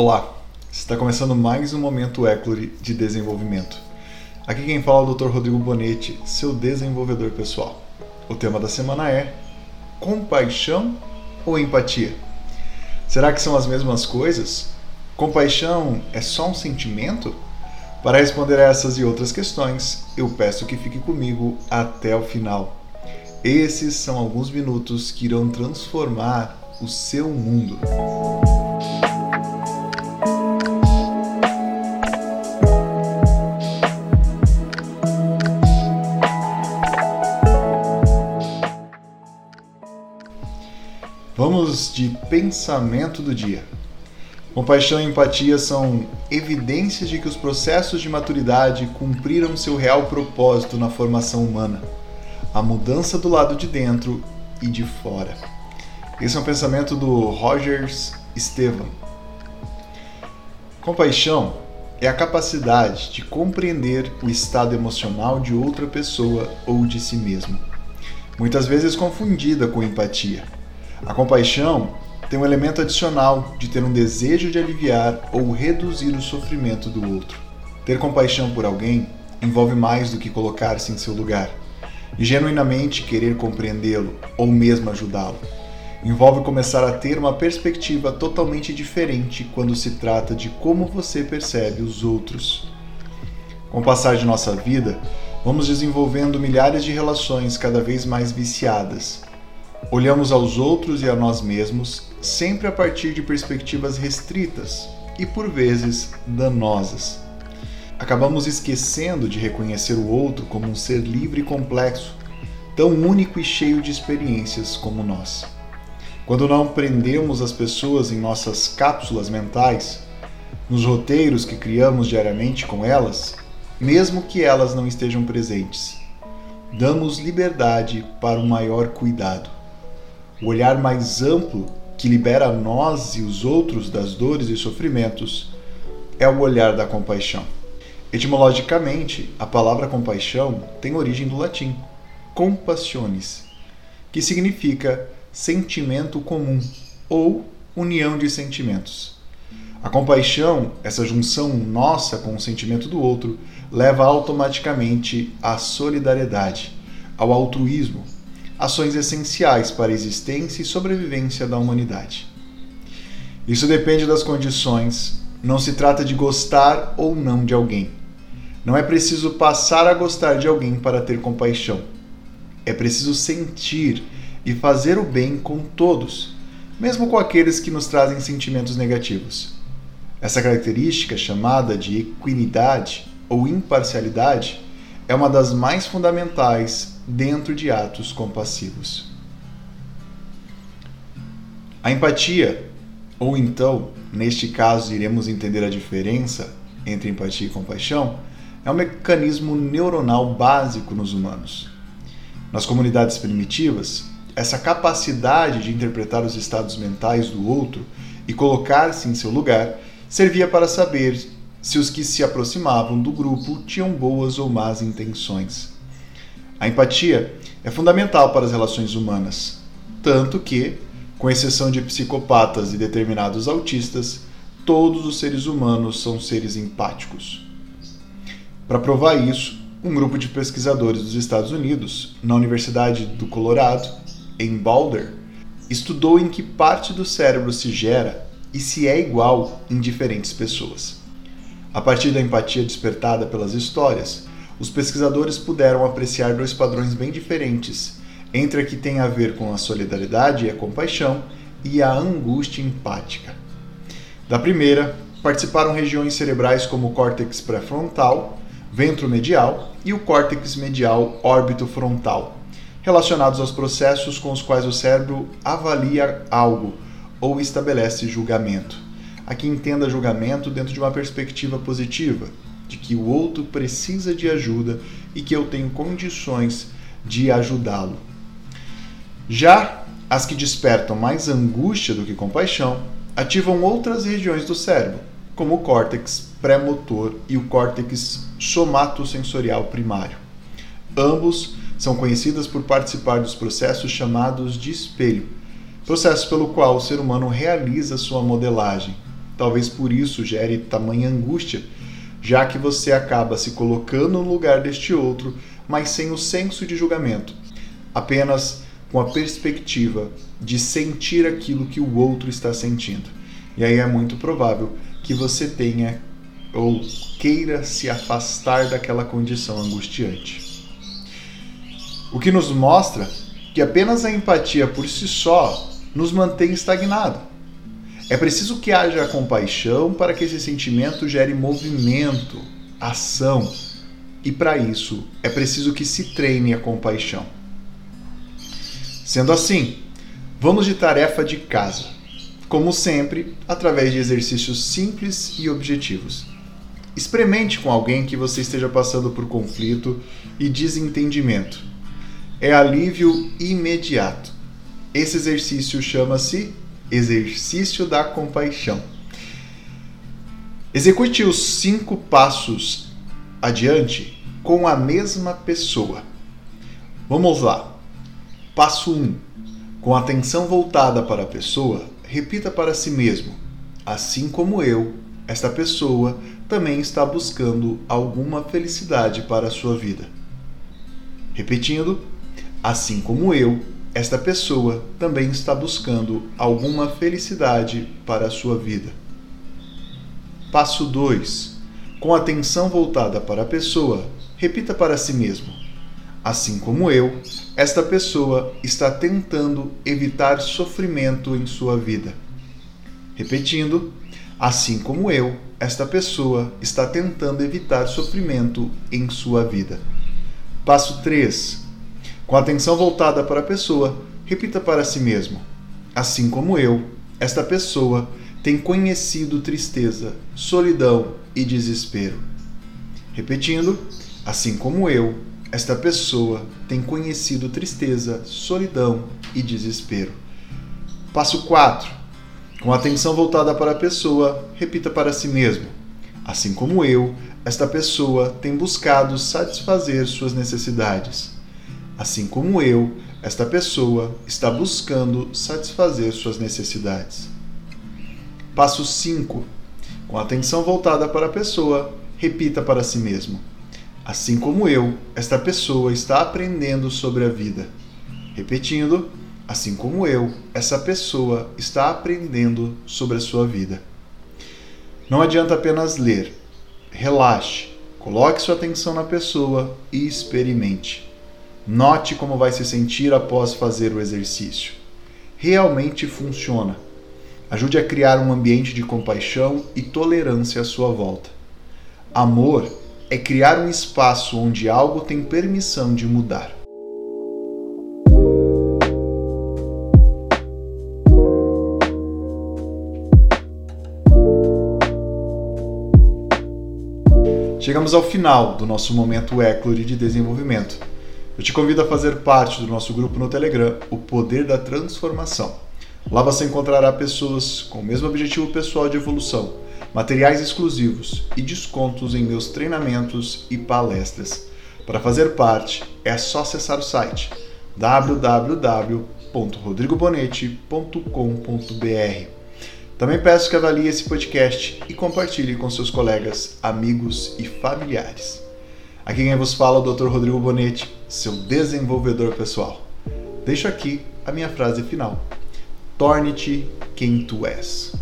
Olá, está começando mais um Momento Eclore de Desenvolvimento. Aqui quem fala é o Dr. Rodrigo Bonetti, seu desenvolvedor pessoal. O tema da semana é compaixão ou empatia? Será que são as mesmas coisas? Compaixão é só um sentimento? Para responder a essas e outras questões, eu peço que fique comigo até o final. Esses são alguns minutos que irão transformar o seu mundo. Vamos de pensamento do dia. Compaixão e empatia são evidências de que os processos de maturidade cumpriram seu real propósito na formação humana, a mudança do lado de dentro e de fora. Esse é um pensamento do Rogers Estevan. Compaixão é a capacidade de compreender o estado emocional de outra pessoa ou de si mesmo, muitas vezes confundida com empatia. A compaixão tem um elemento adicional de ter um desejo de aliviar ou reduzir o sofrimento do outro. Ter compaixão por alguém envolve mais do que colocar-se em seu lugar e genuinamente querer compreendê-lo ou mesmo ajudá-lo. Envolve começar a ter uma perspectiva totalmente diferente quando se trata de como você percebe os outros. Com o passar de nossa vida, vamos desenvolvendo milhares de relações cada vez mais viciadas Olhamos aos outros e a nós mesmos sempre a partir de perspectivas restritas e por vezes danosas. Acabamos esquecendo de reconhecer o outro como um ser livre e complexo, tão único e cheio de experiências como nós. Quando não prendemos as pessoas em nossas cápsulas mentais, nos roteiros que criamos diariamente com elas, mesmo que elas não estejam presentes, damos liberdade para o maior cuidado o olhar mais amplo que libera nós e os outros das dores e sofrimentos é o olhar da compaixão. Etimologicamente, a palavra compaixão tem origem do latim compassiones, que significa sentimento comum ou união de sentimentos. A compaixão, essa junção nossa com o sentimento do outro, leva automaticamente à solidariedade, ao altruísmo, ações essenciais para a existência e sobrevivência da humanidade. Isso depende das condições, não se trata de gostar ou não de alguém. Não é preciso passar a gostar de alguém para ter compaixão. É preciso sentir e fazer o bem com todos, mesmo com aqueles que nos trazem sentimentos negativos. Essa característica, chamada de equinidade ou imparcialidade, é uma das mais fundamentais dentro de atos compassivos. A empatia, ou então, neste caso, iremos entender a diferença entre empatia e compaixão, é um mecanismo neuronal básico nos humanos. Nas comunidades primitivas, essa capacidade de interpretar os estados mentais do outro e colocar-se em seu lugar servia para saber se os que se aproximavam do grupo tinham boas ou más intenções. A empatia é fundamental para as relações humanas, tanto que, com exceção de psicopatas e determinados autistas, todos os seres humanos são seres empáticos. Para provar isso, um grupo de pesquisadores dos Estados Unidos, na Universidade do Colorado, em Boulder, estudou em que parte do cérebro se gera e se é igual em diferentes pessoas. A partir da empatia despertada pelas histórias, os pesquisadores puderam apreciar dois padrões bem diferentes entre a que tem a ver com a solidariedade e a compaixão e a angústia empática. Da primeira, participaram regiões cerebrais como o córtex pré-frontal, ventromedial e o córtex medial órbito-frontal, relacionados aos processos com os quais o cérebro avalia algo ou estabelece julgamento. Aqui entenda julgamento dentro de uma perspectiva positiva, de que o outro precisa de ajuda e que eu tenho condições de ajudá-lo. Já as que despertam mais angústia do que compaixão ativam outras regiões do cérebro, como o córtex pré-motor e o córtex somatosensorial primário. Ambos são conhecidas por participar dos processos chamados de espelho, processo pelo qual o ser humano realiza sua modelagem, talvez por isso gere tamanha angústia, já que você acaba se colocando no lugar deste outro, mas sem o senso de julgamento, apenas com a perspectiva de sentir aquilo que o outro está sentindo. E aí é muito provável que você tenha ou queira se afastar daquela condição angustiante. O que nos mostra que apenas a empatia por si só nos mantém estagnado. É preciso que haja compaixão para que esse sentimento gere movimento, ação, e para isso é preciso que se treine a compaixão. Sendo assim, vamos de tarefa de casa, como sempre, através de exercícios simples e objetivos. Experimente com alguém que você esteja passando por conflito e desentendimento. É alívio imediato. Esse exercício chama-se Exercício da Compaixão. Execute os cinco passos adiante com a mesma pessoa. Vamos lá. Passo 1. Um, com atenção voltada para a pessoa, repita para si mesmo: Assim como eu, esta pessoa também está buscando alguma felicidade para a sua vida. Repetindo, assim como eu, esta pessoa também está buscando alguma felicidade para a sua vida. Passo 2. Com atenção voltada para a pessoa, repita para si mesmo: Assim como eu, esta pessoa está tentando evitar sofrimento em sua vida. Repetindo, assim como eu, esta pessoa está tentando evitar sofrimento em sua vida. Passo 3. Com atenção voltada para a pessoa, repita para si mesmo: Assim como eu, esta pessoa tem conhecido tristeza, solidão e desespero. Repetindo, assim como eu, esta pessoa tem conhecido tristeza, solidão e desespero. Passo 4. Com atenção voltada para a pessoa, repita para si mesmo: Assim como eu, esta pessoa tem buscado satisfazer suas necessidades. Assim como eu, esta pessoa está buscando satisfazer suas necessidades. Passo 5. Com atenção voltada para a pessoa, repita para si mesmo: Assim como eu, esta pessoa está aprendendo sobre a vida. Repetindo, Assim como eu, essa pessoa está aprendendo sobre a sua vida. Não adianta apenas ler. Relaxe, coloque sua atenção na pessoa e experimente. Note como vai se sentir após fazer o exercício. Realmente funciona. Ajude a criar um ambiente de compaixão e tolerância à sua volta. Amor é criar um espaço onde algo tem permissão de mudar. Chegamos ao final do nosso momento Eclore de desenvolvimento. Eu te convido a fazer parte do nosso grupo no Telegram, O Poder da Transformação. Lá você encontrará pessoas com o mesmo objetivo pessoal de evolução, materiais exclusivos e descontos em meus treinamentos e palestras. Para fazer parte, é só acessar o site www.rodrigobonete.com.br também peço que avalie esse podcast e compartilhe com seus colegas, amigos e familiares. Aqui quem vos fala é o Dr. Rodrigo Bonetti, seu desenvolvedor pessoal. Deixo aqui a minha frase final. Torne-te quem tu és.